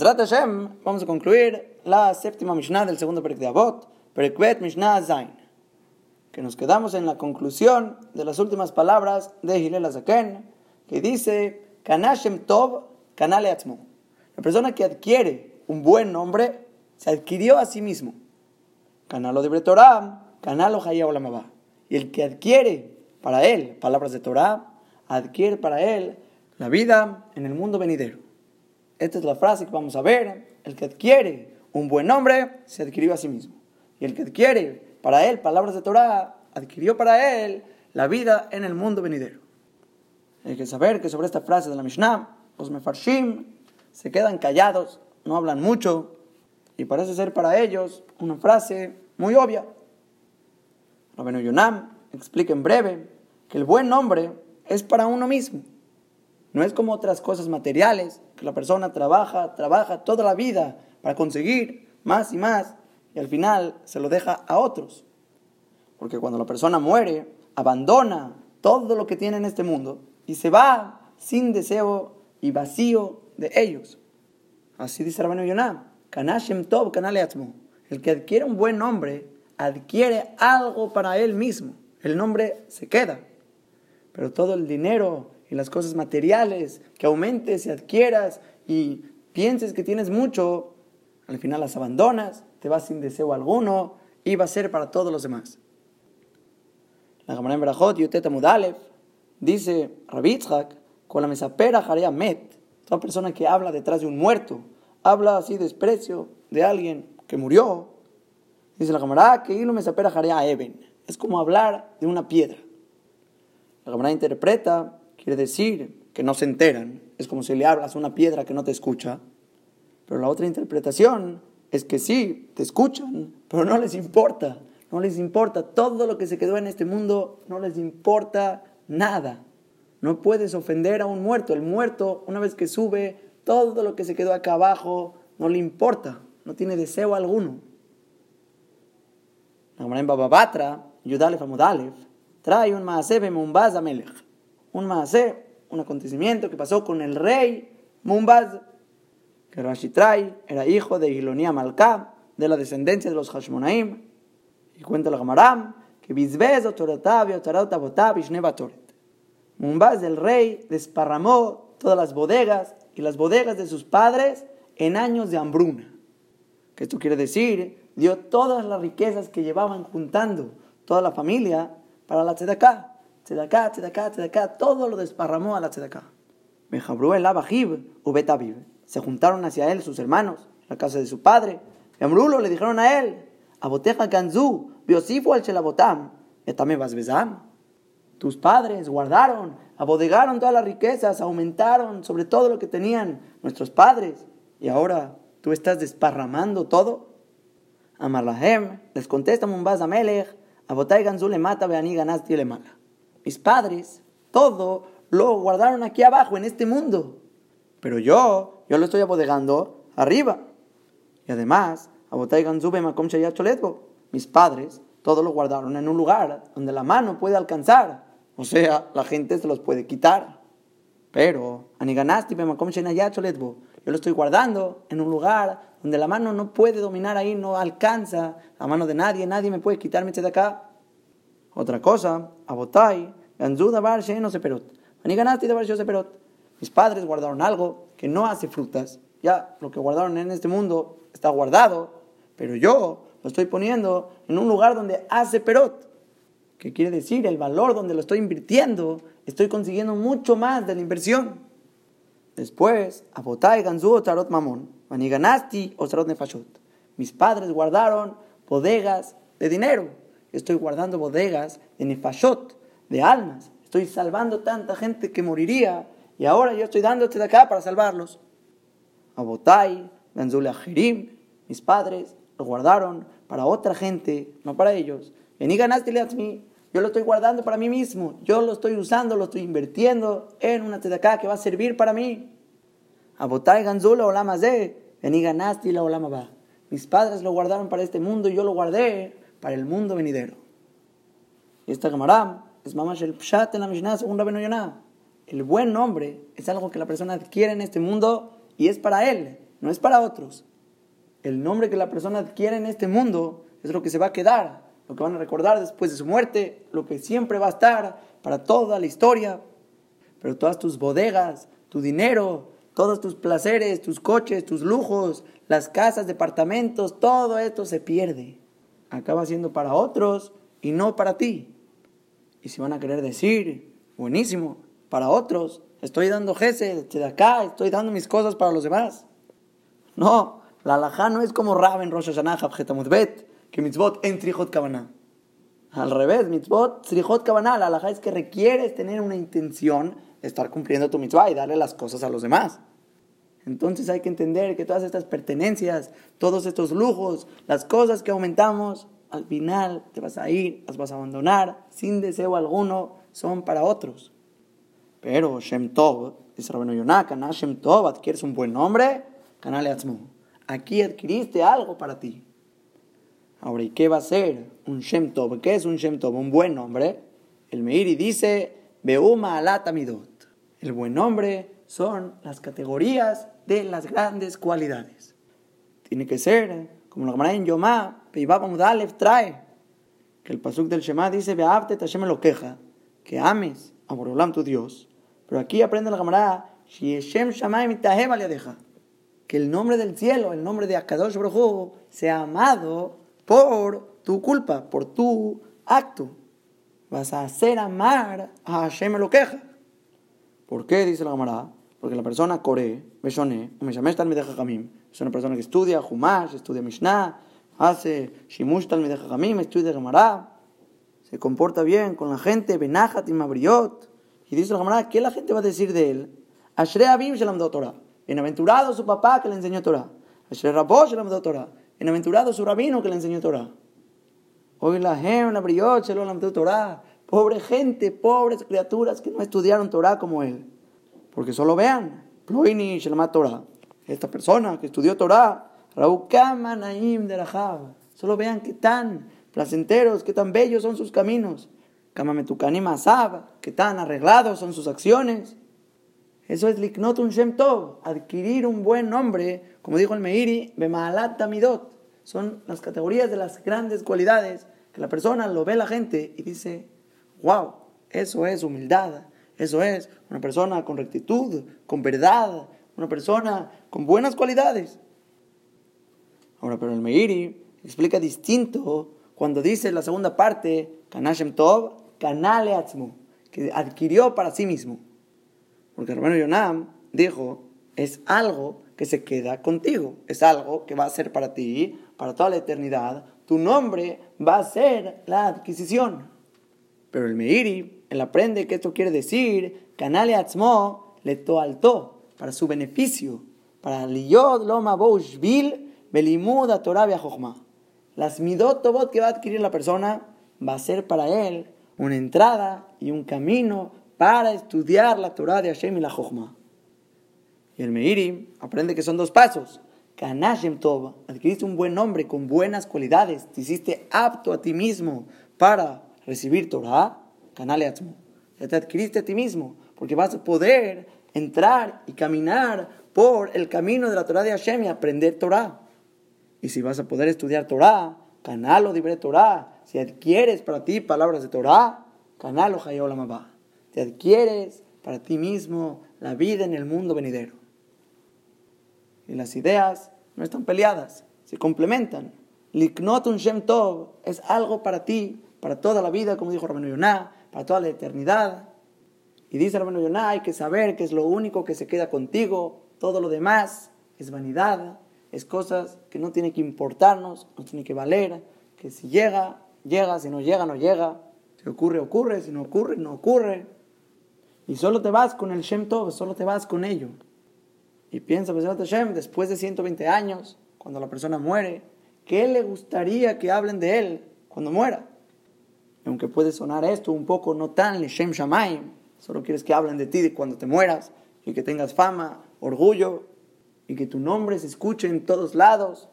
Hashem, vamos a concluir la séptima Mishnah del segundo Perek de Avot, Perekvet Mishnah Zain, que nos quedamos en la conclusión de las últimas palabras de Hillel Azaken, que dice, Kanashem Tov, Kanale. La persona que adquiere un buen nombre, se adquirió a sí mismo. Canalo de Torah, Canalo Olamabá. Y el que adquiere para él palabras de Torah, adquiere para él la vida en el mundo venidero. Esta es la frase que vamos a ver. El que adquiere un buen nombre, se adquirió a sí mismo. Y el que adquiere para él palabras de Torah, adquirió para él la vida en el mundo venidero. Hay que saber que sobre esta frase de la Mishnah, los mefarshim se quedan callados, no hablan mucho, y parece ser para ellos una frase muy obvia. Rabenu Yonam explica en breve que el buen nombre es para uno mismo. No es como otras cosas materiales, que la persona trabaja, trabaja toda la vida para conseguir más y más y al final se lo deja a otros. Porque cuando la persona muere, abandona todo lo que tiene en este mundo y se va sin deseo y vacío de ellos. Así dice Rabenu Yonah, Kanashem Tov El que adquiere un buen nombre, adquiere algo para él mismo. El nombre se queda. Pero todo el dinero las cosas materiales que aumentes y adquieras y pienses que tienes mucho, al final las abandonas, te vas sin deseo alguno y va a ser para todos los demás. La Gemara en Berajot, Yoteta Mudalev, dice Rabitzhak, con la mesapera jarea met, toda persona que habla detrás de un muerto, habla así desprecio de alguien que murió, dice la Gemara que hilo mesapera jarea even, es como hablar de una piedra. La Gemara interpreta quiere decir que no se enteran. Es como si le hablas a una piedra que no te escucha. Pero la otra interpretación es que sí, te escuchan, pero no les importa. No les importa. Todo lo que se quedó en este mundo no les importa nada. No puedes ofender a un muerto. El muerto, una vez que sube, todo lo que se quedó acá abajo no le importa. No tiene deseo alguno. La en Bababatra, Yudalef Amudalef, trae un maasebe Mumbaz Amelech un maasé, un acontecimiento que pasó con el rey Mumbaz, que Rashi trae, era hijo de Ilonía Malká, de la descendencia de los Hashmonaim, y cuenta la Gamaram, que Bizbez Mumbaz, el rey, desparramó todas las bodegas y las bodegas de sus padres en años de hambruna. Que esto quiere decir, dio todas las riquezas que llevaban juntando toda la familia para la tzedakah tzedaká, tzedaká, tzedaká, todo lo desparramó a la tzedaká. Mejabrú el Abajib, Ubetabiv. Se juntaron hacia él sus hermanos, la casa de su padre. Y Amrulo le dijeron a él, Aboteja Ganzú, Biosifu al Chelabotam, Etame Basbezam. Tus padres guardaron, abodegaron todas las riquezas, aumentaron sobre todo lo que tenían nuestros padres. Y ahora tú estás desparramando todo. Amarlahem les contesta Mumbaz Amelech, Abotai Ganzú le mata, Beani Ganasti le mala. Mis padres, todo lo guardaron aquí abajo, en este mundo. Pero yo, yo lo estoy abodegando arriba. Y además, mis padres, todo lo guardaron en un lugar donde la mano puede alcanzar. O sea, la gente se los puede quitar. Pero, yo lo estoy guardando en un lugar donde la mano no puede dominar ahí, no alcanza la mano de nadie, nadie me puede quitarme de acá. Otra cosa, abotai, ganzú davar no se perot. Ani ganaste davar se perot. Mis padres guardaron algo que no hace frutas. Ya lo que guardaron en este mundo está guardado, pero yo lo estoy poniendo en un lugar donde hace perot. ¿Qué quiere decir? El valor donde lo estoy invirtiendo, estoy consiguiendo mucho más de la inversión. Después, abotai ganzú o tarot mamón. Ani ganasti o tarot nefashot. Mis padres guardaron bodegas de dinero estoy guardando bodegas de nefashot, de almas. Estoy salvando tanta gente que moriría y ahora yo estoy dándote de acá para salvarlos. Abotai, Ganzule Jerim, mis padres lo guardaron para otra gente, no para ellos. Y ganaste mí, yo lo estoy guardando para mí mismo, yo lo estoy usando, lo estoy invirtiendo en una acá que va a servir para mí. Abotai Ganzula Olamazé, y ganaste la Olama Mis padres lo guardaron para este mundo y yo lo guardé para el mundo venidero. Y esta Gemara es mamash el pshat en la Mishnah según Rabenu El buen nombre es algo que la persona adquiere en este mundo y es para él. no es para otros. El nombre que la persona adquiere en este mundo es lo que se va a quedar, lo que van a recordar después de su muerte, lo que siempre va a estar para toda la historia. Pero todas tus bodegas, tu dinero, todos tus placeres, tus coches, tus lujos, las casas, departamentos, todo esto se pierde. Acaba siendo para otros y no para ti. Y si van a querer decir, buenísimo, para otros, estoy dando gesed, de acá, estoy dando mis cosas para los demás. No, la alajá no es como Rab en Rosh Hashanah, Bet, que mitzvot en Trijot Kavaná. Al revés, mitzvot, Trijot Kavaná, la alajá es que requieres tener una intención de estar cumpliendo tu mitzvah y darle las cosas a los demás. Entonces hay que entender que todas estas pertenencias, todos estos lujos, las cosas que aumentamos, al final te vas a ir, las vas a abandonar sin deseo alguno, son para otros. Pero Shem Tov, dice Rabino Yonah, Shem Tov, adquieres un buen nombre, Kanale Atzmu. Aquí adquiriste algo para ti. Ahora, ¿y qué va a ser un Shem Tov? ¿Qué es un Shem Tov? Un buen nombre. El Meiri dice, Beuma Alatamidot. El buen nombre son las categorías de las grandes cualidades. Tiene que ser, como la Gemara en Yomá, Peibabamudalef trae, que el pasuk del Shema dice, Beavte Tashem lo queja, que ames a Borolam tu Dios. Pero aquí aprende la Gemara, Shieshem Shamayim deja que el nombre del cielo, el nombre de Akadosh Baruj sea amado por tu culpa, por tu acto. Vas a hacer amar a Hashem lo queja. ¿Por qué? Dice la Gemara porque la persona Kore, Beshoné, es una persona que estudia Humash, estudia Mishnah, hace Shimush Talmideh Jajamim, estudia Gemara, se comporta bien con la gente, Benachat y Mabriot. Y dice la Gemara, ¿qué la gente va a decir de él? Ashre Abim Shelam Torah. Bienaventurado su papá que le enseñó Torah. Ashre Rabosh Shelam Torah. Bienaventurado su rabino que le enseñó Torah. Hoy la Hem, la Briot, Shelam Torah. Pobre gente, pobres criaturas que no estudiaron Torah como él. Porque solo vean, Ploini Shelmat Torah, esta persona que estudió Torah, Raukama Naim de solo vean qué tan placenteros, qué tan bellos son sus caminos. Kamametukanim Asab, qué tan arreglados son sus acciones. Eso es Liknotun Shem Tov, adquirir un buen nombre, como dijo el Meiri, Bemaalat Tamidot. Son las categorías de las grandes cualidades que la persona lo ve la gente y dice, wow, eso es humildad, eso es una persona con rectitud, con verdad, una persona con buenas cualidades. Ahora, pero el Meiri explica distinto cuando dice la segunda parte, Kanashem Tov, Kanale que adquirió para sí mismo. Porque el hermano Yonam dijo, es algo que se queda contigo, es algo que va a ser para ti, para toda la eternidad. Tu nombre va a ser la adquisición. Pero el Meiri él aprende que esto quiere decir, Canale Atzmo le toaltó, para su beneficio, para liyod loma boushvil belimud a Torah Las midot tobot que va a adquirir la persona va a ser para él una entrada y un camino para estudiar la Torah de Hashem y la Jochma. Y el Meiri aprende que son dos pasos. Kanashem Tov, adquiriste un buen nombre con buenas cualidades, te hiciste apto a ti mismo para recibir Torah Canale Atzmo. Ya te adquiriste a ti mismo, porque vas a poder entrar y caminar por el camino de la Torah de Hashem y aprender Torah. Y si vas a poder estudiar Torah, canal o libre Torah, si adquieres para ti palabras de Torah, canal o Te adquieres para ti mismo la vida en el mundo venidero. Y las ideas no están peleadas, se complementan. Liknotun Shem Tov es algo para ti, para toda la vida, como dijo Rabino Yonah, para toda la eternidad. Y dice hermano Yonah, hay que saber que es lo único que se queda contigo, todo lo demás es vanidad, es cosas que no tienen que importarnos, no tienen que valer, que si llega, llega, si no llega, no llega, si ocurre, ocurre, si no ocurre, no ocurre. Y solo te vas con el Shem Tov, solo te vas con ello. Y piensa, pues, Shem, después de 120 años, cuando la persona muere, ¿qué le gustaría que hablen de él cuando muera? Aunque puede sonar esto un poco no tan Shem Shamaim, solo quieres que hablen de ti cuando te mueras y que tengas fama, orgullo y que tu nombre se escuche en todos lados.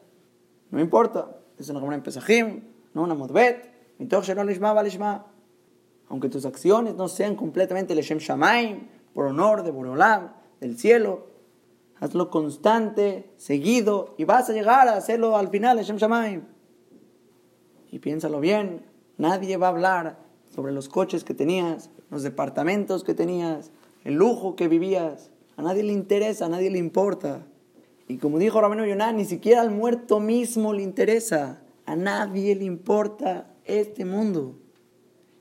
No importa, es una en Pesajim, no una Modbet, aunque tus acciones no sean completamente Shem Shamaim, por honor de Borolam, del cielo, hazlo constante, seguido, y vas a llegar a hacerlo al final, Hashem Shamaim. Y piénsalo bien, nadie va a hablar sobre los coches que tenías, los departamentos que tenías, el lujo que vivías. A nadie le interesa, a nadie le importa. Y como dijo Ramiro Yonah, ni siquiera al muerto mismo le interesa. A nadie le importa este mundo.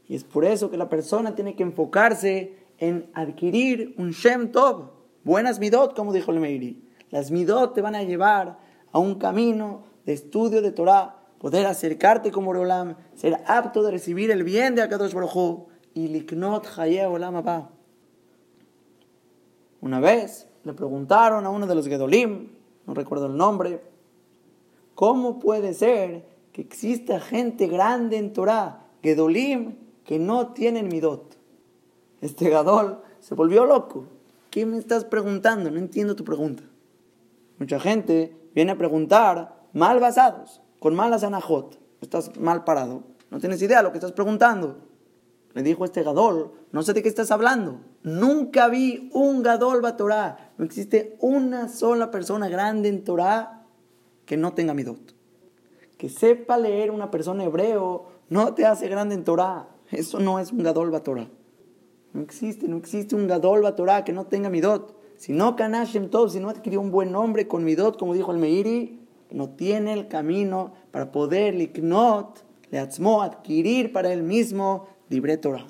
Y es por eso que la persona tiene que enfocarse en adquirir un Shem Tov, buenas midot, como dijo el Meiri. Las midot te van a llevar a un camino de estudio de Torah, poder acercarte como Olam, ser apto de recibir el bien de Akadosh Baruj y liknot Haye Olam Abba. Una vez le preguntaron a uno de los Gedolim, no recuerdo el nombre, ¿cómo puede ser que exista gente grande en Torah, Gedolim, que no tienen midot? Este Gadol se volvió loco. ¿Qué me estás preguntando? No entiendo tu pregunta. Mucha gente viene a preguntar mal basados, con malas anajot. Estás mal parado. No tienes idea de lo que estás preguntando. Le dijo este Gadol, no sé de qué estás hablando. Nunca vi un Gadol Torah. No existe una sola persona grande en Torah que no tenga midot. Que sepa leer una persona hebreo no te hace grande en Torah. Eso no es un Gadol Torah. No existe, no existe un Gadol Torah que no tenga midot. Si no Kanashem Tov, si no adquirió un buen nombre con midot, como dijo el Meiri, no tiene el camino para poder liknot, leatzmo, adquirir para él mismo libre Torah.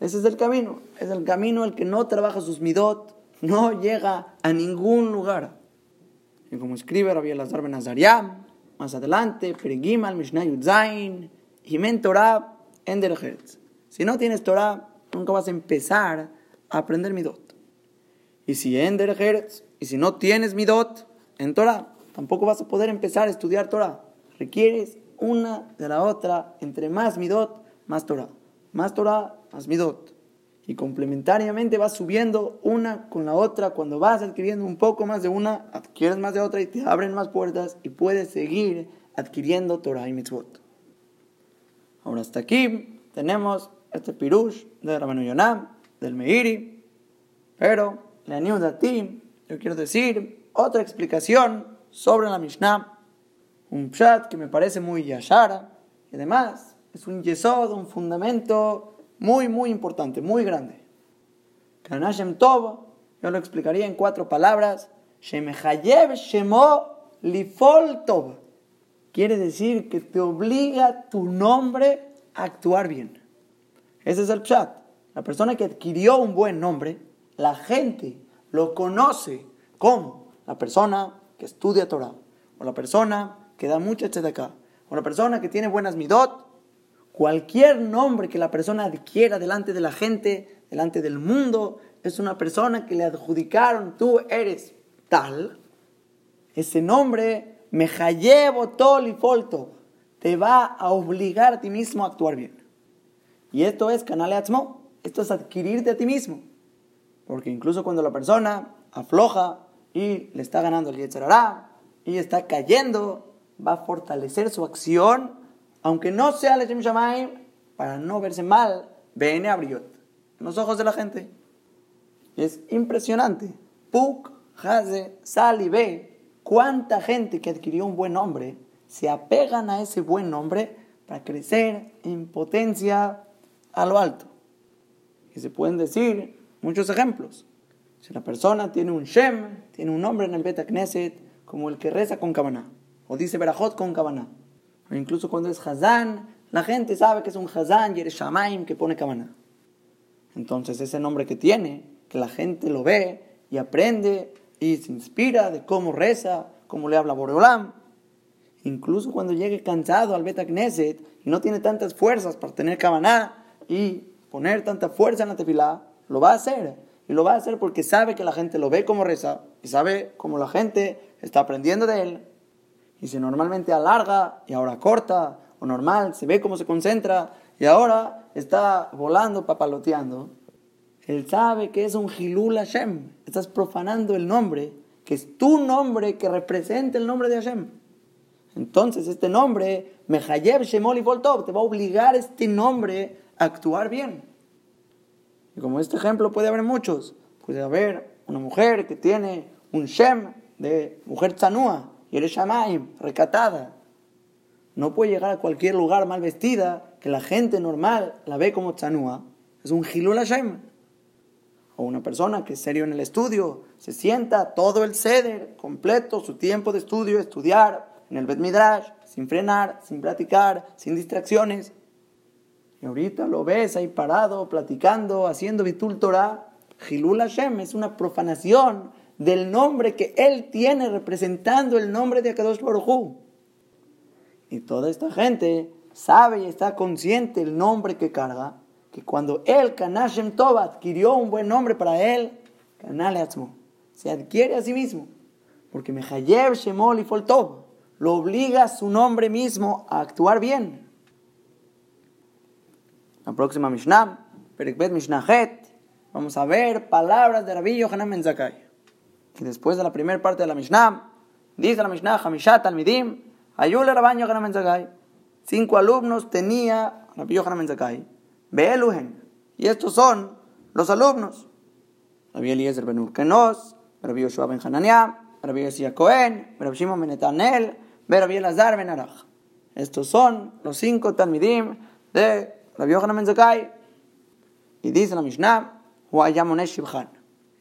Ese es el camino. Es el camino el que no trabaja sus midot, no llega a ningún lugar. Y como escribe Rabbi Elazar Ben Azariam, más adelante, Perigimal, Mishnah Yudzain, Jimen Torah, Ender Si no tienes Torah, nunca vas a empezar a aprender midot. Y si en Derech y si no tienes midot en Torah, tampoco vas a poder empezar a estudiar Torah. Requieres una de la otra, entre más midot, más Torah. Más Torah, más midot. Y complementariamente vas subiendo una con la otra. Cuando vas adquiriendo un poco más de una, adquieres más de otra y te abren más puertas y puedes seguir adquiriendo Torah y mitzvot. Ahora hasta aquí tenemos este pirush de Rabenu Yonam, del Meiri, pero le animo a ti, yo quiero decir otra explicación sobre la Mishnah, un pshat que me parece muy yashara, y además es un yesod, un fundamento muy, muy importante, muy grande. Kanashem Tov, yo lo explicaría en cuatro palabras, Shemehayev Shemo Lifol Tov. Quiere decir que te obliga tu nombre a actuar bien. Ese es el chat. La persona que adquirió un buen nombre, la gente lo conoce como la persona estudia Torah, o la persona que da mucha tzedakah, o la persona que tiene buenas midot. Cualquier nombre que la persona adquiera delante de la gente, delante del mundo, es una persona que le adjudicaron, tú eres tal. Ese nombre, Mehayevo Tol y Folto, te va a obligar a ti mismo a actuar bien. Y esto es canal atzmo, esto es adquirirte a ti mismo. Porque incluso cuando la persona afloja y le está ganando el Yetzerará y está cayendo, va a fortalecer su acción, aunque no sea el Shamaim, para no verse mal, Bene Abriot, en los ojos de la gente. Es impresionante. Puk, Haze, Sal y Ve, cuánta gente que adquirió un buen nombre se apegan a ese buen nombre para crecer en potencia a lo alto. Y se pueden decir muchos ejemplos. Si la persona tiene un Shem, tiene un nombre en el Beta Knesset, como el que reza con Kabaná, o dice Berajot con Kabaná. O incluso cuando es Hazán, la gente sabe que es un Hazán y eres Shamaim que pone Kabaná. Entonces ese nombre que tiene, que la gente lo ve y aprende y se inspira de cómo reza, cómo le habla Boreolam. Incluso cuando llegue cansado al Beta Knesset y no tiene tantas fuerzas para tener Kabaná, y poner tanta fuerza en la tefilá, lo va a hacer. Y lo va a hacer porque sabe que la gente lo ve como reza y sabe cómo la gente está aprendiendo de él. Y si normalmente alarga y ahora corta, o normal, se ve cómo se concentra y ahora está volando, papaloteando, él sabe que es un Hilul Hashem. Estás profanando el nombre, que es tu nombre que representa el nombre de Hashem. Entonces este nombre, Mehayev Shemol y Voltov, te va a obligar este nombre actuar bien. Y como este ejemplo puede haber muchos. Puede haber una mujer que tiene un Shem de mujer tzanúa, Yereshamaim, recatada. No puede llegar a cualquier lugar mal vestida que la gente normal la ve como tzanúa. Es un Hilul Hashem. O una persona que es serio en el estudio, se sienta todo el ceder completo, su tiempo de estudio, estudiar en el Bet Midrash, sin frenar, sin practicar, sin distracciones. Y ahorita lo ves ahí parado, platicando, haciendo Bitul Torah. Hilul Hashem es una profanación del nombre que él tiene representando el nombre de Akadosh Baruj Y toda esta gente sabe y está consciente el nombre que carga, que cuando él, Kanashem Tov, adquirió un buen nombre para él, Kanale se adquiere a sí mismo, porque Mehayev Shemol y Foltov lo obliga a su nombre mismo a actuar bien. La próxima Mishnah, Perikbet Mishnah Het, vamos a ver palabras de Rabbi Yohanan Menzakai. Y después de la primera parte de la Mishnah, dice la Mishnah, Hamishat Almidim, Ayule Rabban Yohanan Menzakai. Cinco alumnos tenía Rabbi Yohanan Menzakai. Beeluhen. Y estos son los alumnos. Rabbi Eliezer Ben Urkenos, Rabbi Yoshua Ben Hanania, Rabbi Yosia Cohen, Rabbi Shimon Ben Etanel, Rabbi Elazar Ben Arach. Estos son los cinco Talmidim de Rabbi Yohanan Menzakai. Y dice la Mishnah.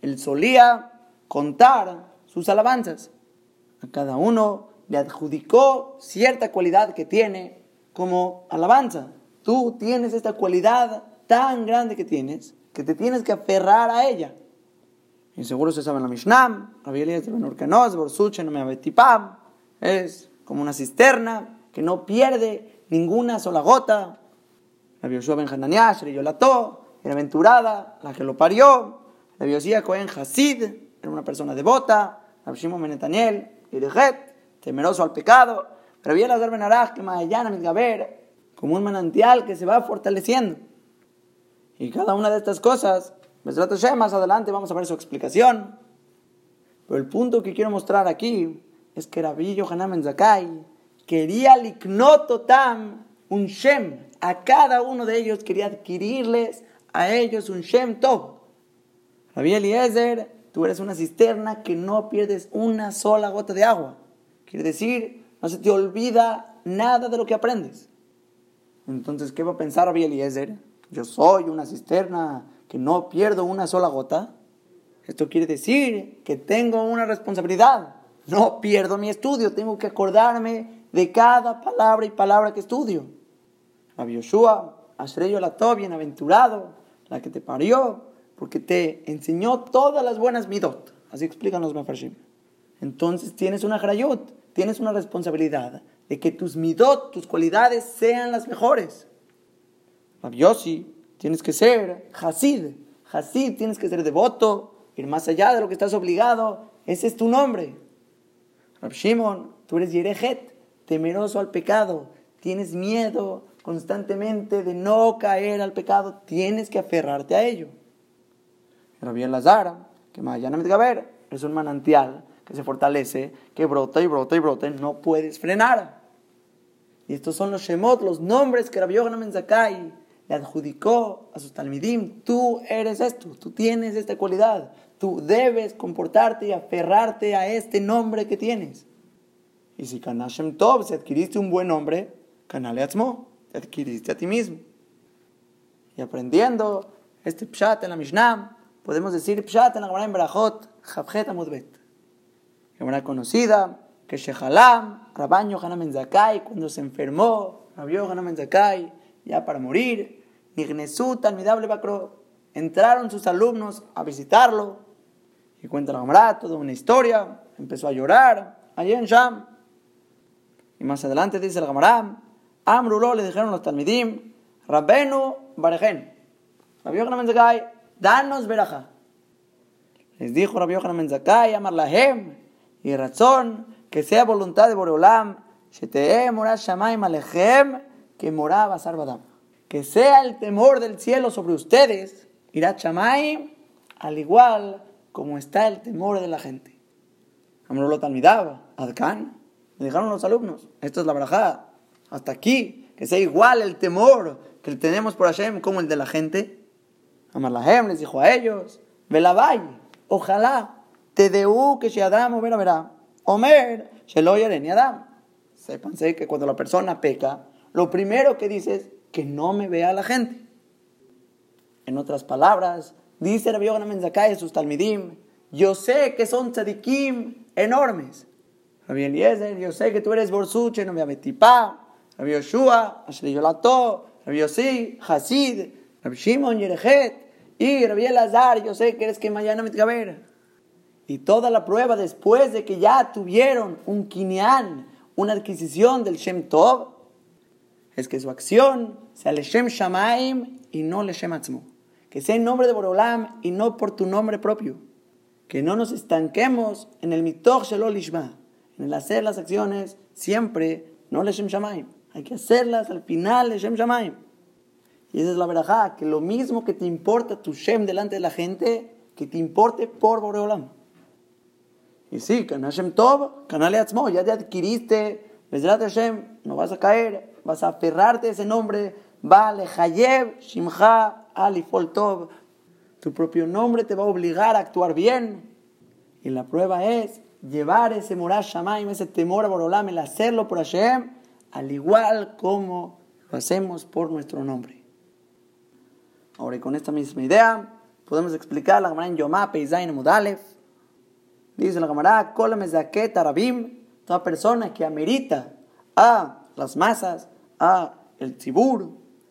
Él solía contar sus alabanzas. A cada uno le adjudicó cierta cualidad que tiene como alabanza. Tú tienes esta cualidad tan grande que tienes que te tienes que aferrar a ella. Y seguro se sabe en la Mishnah, es como una cisterna que no pierde ninguna sola gota. La Yoshua Ben Hananiah, Yolató, bienaventurada, la que lo parió. La Biosía Cohen Hasid, era una persona devota. La Shimon Ben Netaniel, temeroso al pecado. Pero había Lazar Ben Arach, que Mahayana Gaber, como un manantial que se va fortaleciendo. Y cada una de estas cosas, más adelante vamos a ver su explicación. Pero el punto que quiero mostrar aquí es que Rabbi Yohanan Ben quería liknototam un Shem. A cada uno de ellos quería adquirirles a ellos un Shem Tov. Rabbi Eliezer, tú eres una cisterna que no pierdes una sola gota de agua. Quiere decir, no se te olvida nada de lo que aprendes. Entonces, ¿qué va a pensar Rabbi Eliezer? Yo soy una cisterna que no pierdo una sola gota. Esto quiere decir que tengo una responsabilidad. No pierdo mi estudio, tengo que acordarme de cada palabra y palabra que estudio. Rabbi Yoshua, Ashreyo bienaventurado, la que te parió, porque te enseñó todas las buenas midot. Así explican los mefarshim. Entonces tienes una harayot, tienes una responsabilidad de que tus midot, tus cualidades sean las mejores. Rabiosi, tienes que ser hasid. Hasid, tienes que ser devoto, ir más allá de lo que estás obligado. Ese es tu nombre. Rab Shimon, tú eres Yerejet, temeroso al pecado. Tienes miedo constantemente de no caer al pecado. Tienes que aferrarte a ello. Rabbi Lazara, que mañana me ver, es un manantial que se fortalece, que brota y brota y brota, y no puedes frenar. Y estos son los Shemot, los nombres que Rabbi Yohanan Zakai le adjudicó a sus Talmidim. Tú eres esto, tú tienes esta cualidad. Tú debes comportarte y aferrarte a este nombre que tienes. Y si Kanashem Tov, si adquiriste un buen nombre, Kanale Atzmo, te adquiriste a ti mismo. Y aprendiendo este pshat en la Mishnah, podemos decir Pshat en la Gemara en Berajot, Javjet Amudbet. Gemara conocida, que Shehalam, Rabban Yohanan Menzakai, cuando se enfermó, Rabbi Yohanan Menzakai, ya para morir, Nignesut Almidable Bakro, entraron sus alumnos a visitarlo, y cuenta la Gemara toda una historia, empezó a llorar, allí en Sham. Y más adelante dice la Gemara, Amrulo le dijeron los Talmidim, Rabbenu Barejen. Rabbi Yohanan Menzakai, danos veraja. Les dijo Rabbi Yohanan Menzakai, amar lahem, y razón que sea voluntad de Boreolam, sheteem mora shamayim alechem, que moraba Sarbadam. Que sea el temor del cielo sobre ustedes, irá shamayim, al igual como está el temor de la gente. Amrolo talmidaba, adkan, le dijeron los alumnos, esto es la verajá, hasta aquí, que sea igual el temor que tenemos por Hashem como el de la gente. Amarlahem les dijo a ellos, Velabay, ojalá Tedeu que si Adam verá verá. Omer, Shelo ni Adam. Sépanse que cuando la persona peca, lo primero que dice es que no me vea la gente. En otras palabras, dice Rabbi Yohanan Menzakai sus talmidim, yo sé que son tzadikim enormes. Rabbi Eliezer, yo sé que tú eres borsuche, no me pa. Rabbi Yoshua, Ashley Yolato, Rabbi Yossi, Hasid, Rabbi Shimon, Yerejet, y Rabbi Elazar, yo sé que eres que mañana mitgaber. Y toda la prueba después de que ya tuvieron un kinyan, una adquisición del Shem Tov, es que su acción sea le Shem Shamaim y no le Shem Atzmo. Que sea en nombre de Borolam y no por tu nombre propio. Que no nos estanquemos en el mitoch Shelol Ishma, en el hacer las acciones siempre no le Shem Shamaim. Hay que hacerlas al final de Shem Shamaim. Y esa es la verdad, que lo mismo que te importa tu Shem delante de la gente, que te importe por Boreolam. Y sí, Kanashem Tov, Kanale Atzmo, ya te adquiriste, Bezrat Hashem, no vas a caer, vas a aferrarte a ese nombre, Vale, Hayev, Shimcha, Alifol Tov. Tu propio nombre te va a obligar a actuar bien. Y la prueba es llevar ese Morash Shamaim, ese temor a Boreolam, el hacerlo por Hashem, al igual como lo hacemos por nuestro nombre. Ahora, con esta misma idea, podemos explicar la Gemara en Yomá, Peizain Mudalef. Dice la Gemara, Kolam Arabim, toda persona que amerita a las masas, a el tzibur,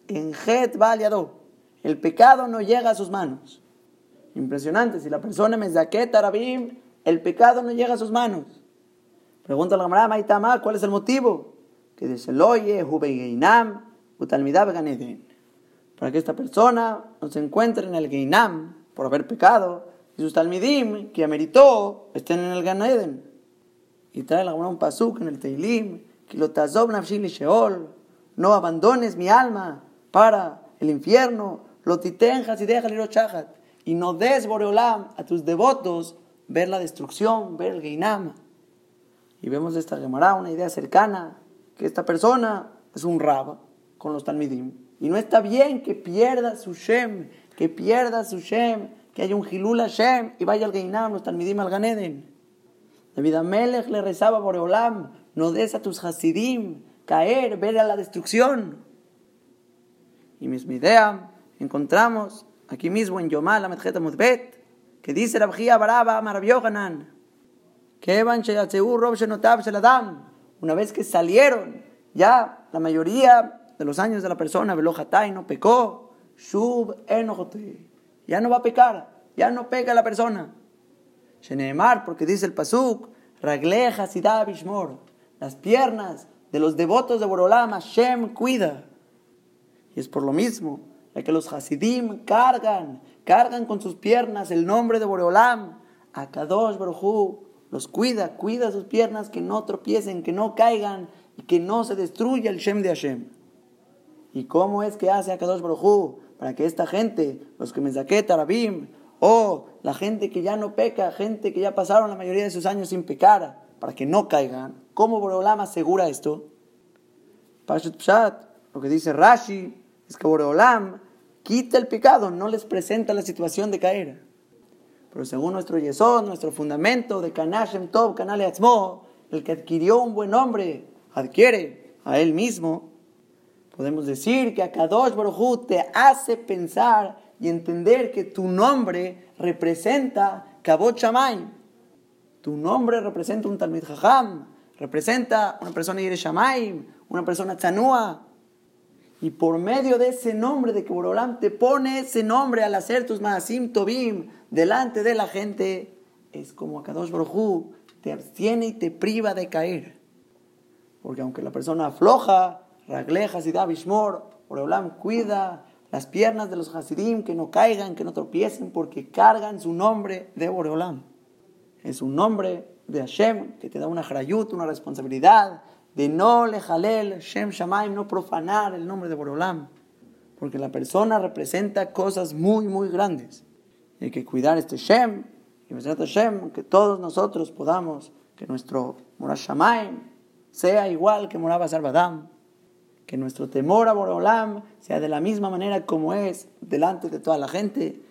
en Het Valiado, el pecado no llega a sus manos. Impresionante, si la persona Mezaket Arabim, el pecado no llega a sus manos. Pregunta la Gemara, ¿cuál es el motivo? Que dice Loye, Hubegeinam, Utalmidab Ganeden. Para que esta persona no se encuentre en el Geinam por haber pecado, y sus Talmidim, que ameritó, estén en el Ganeden. Y trae la un pasuk en el Teilim, que lo tazob nafshili sheol, no abandones mi alma para el infierno, lo titenjas y déjale lo chahat, y no des boreolam a tus devotos ver la destrucción, ver el Geinam. Y vemos de esta Gemara una idea cercana que esta persona es un rab con los talmidim. Y no está bien que pierda su Shem, que pierda su Shem, que haya un Hilul Shem y vaya al Geinam, los talmidim al Ganeden. David Amelech le rezaba por Olam, no des a tus Hasidim caer, ver a la destrucción. Y misma idea, encontramos aquí mismo en Yomá, la Medjeta Mudbet, que dice Rabjía Baraba, Marab Yohanan, que Evan Sheyatzeu Rob Shenotav Sheladam, una vez que salieron, ya la mayoría de los años de la persona, y no pecó, Shub enojote, ya no va a pecar, ya no peca la persona. Sheneemar, porque dice el Pasuk, Ragleja Sidab Ishmor, las piernas de los devotos de Borolam, Hashem cuida. Y es por lo mismo, ya que los Hasidim cargan, cargan con sus piernas el nombre de Boreolam, Akadosh Baruchu, los cuida, cuida sus piernas que no tropiecen, que no caigan y que no se destruya el Shem de Hashem. ¿Y cómo es que hace Akadosh Baruj para que esta gente, los que me saqué Tarabim, o la gente que ya no peca, gente que ya pasaron la mayoría de sus años sin pecar, para que no caigan? ¿Cómo Boreolam asegura esto? Pashat Pshat, lo que dice Rashi, es que Boreolam quita el pecado, no les presenta la situación de caer. Pero según nuestro yesod, nuestro fundamento de Kanashem Tov, Kanale Atzmo, el que adquirió un buen nombre, adquiere a él mismo, podemos decir que Akadosh Baruj te hace pensar y entender que tu nombre representa Kabot. Tu nombre representa un Talmid Jajam, representa una persona Yere Shamayim, una persona Tzanua, y por medio de ese nombre de que Borolam te pone ese nombre al hacer tus maasim tobim delante de la gente, es como Akadosh Baruj te abstiene y te priva de caer. Porque aunque la persona afloja, raglejas y da bishmor, Borolam cuida las piernas de los hasidim que no caigan, que no tropiecen, porque cargan su nombre de Boreolam. Es un nombre de Hashem que te da una jarayut, una responsabilidad de no le jalel Shem Shamaim, no profanar el nombre de Borolam, porque la persona representa cosas muy, muy grandes. hay que cuidar este Shem, y Shem, que todos nosotros podamos, que nuestro Shamaim sea igual que moraba Sarvadam, que nuestro temor a Borolam sea de la misma manera como es delante de toda la gente,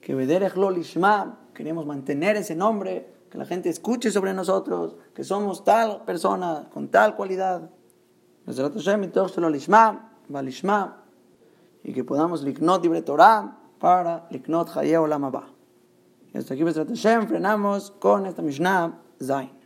que Bederech lo lishma, queremos mantener ese nombre, que la gente escuche sobre nosotros, que somos tal persona con tal cualidad. Y que podamos liknot libre Torah para liknot Haba. Y hasta aquí, Hashem, frenamos con esta Mishnah Zain.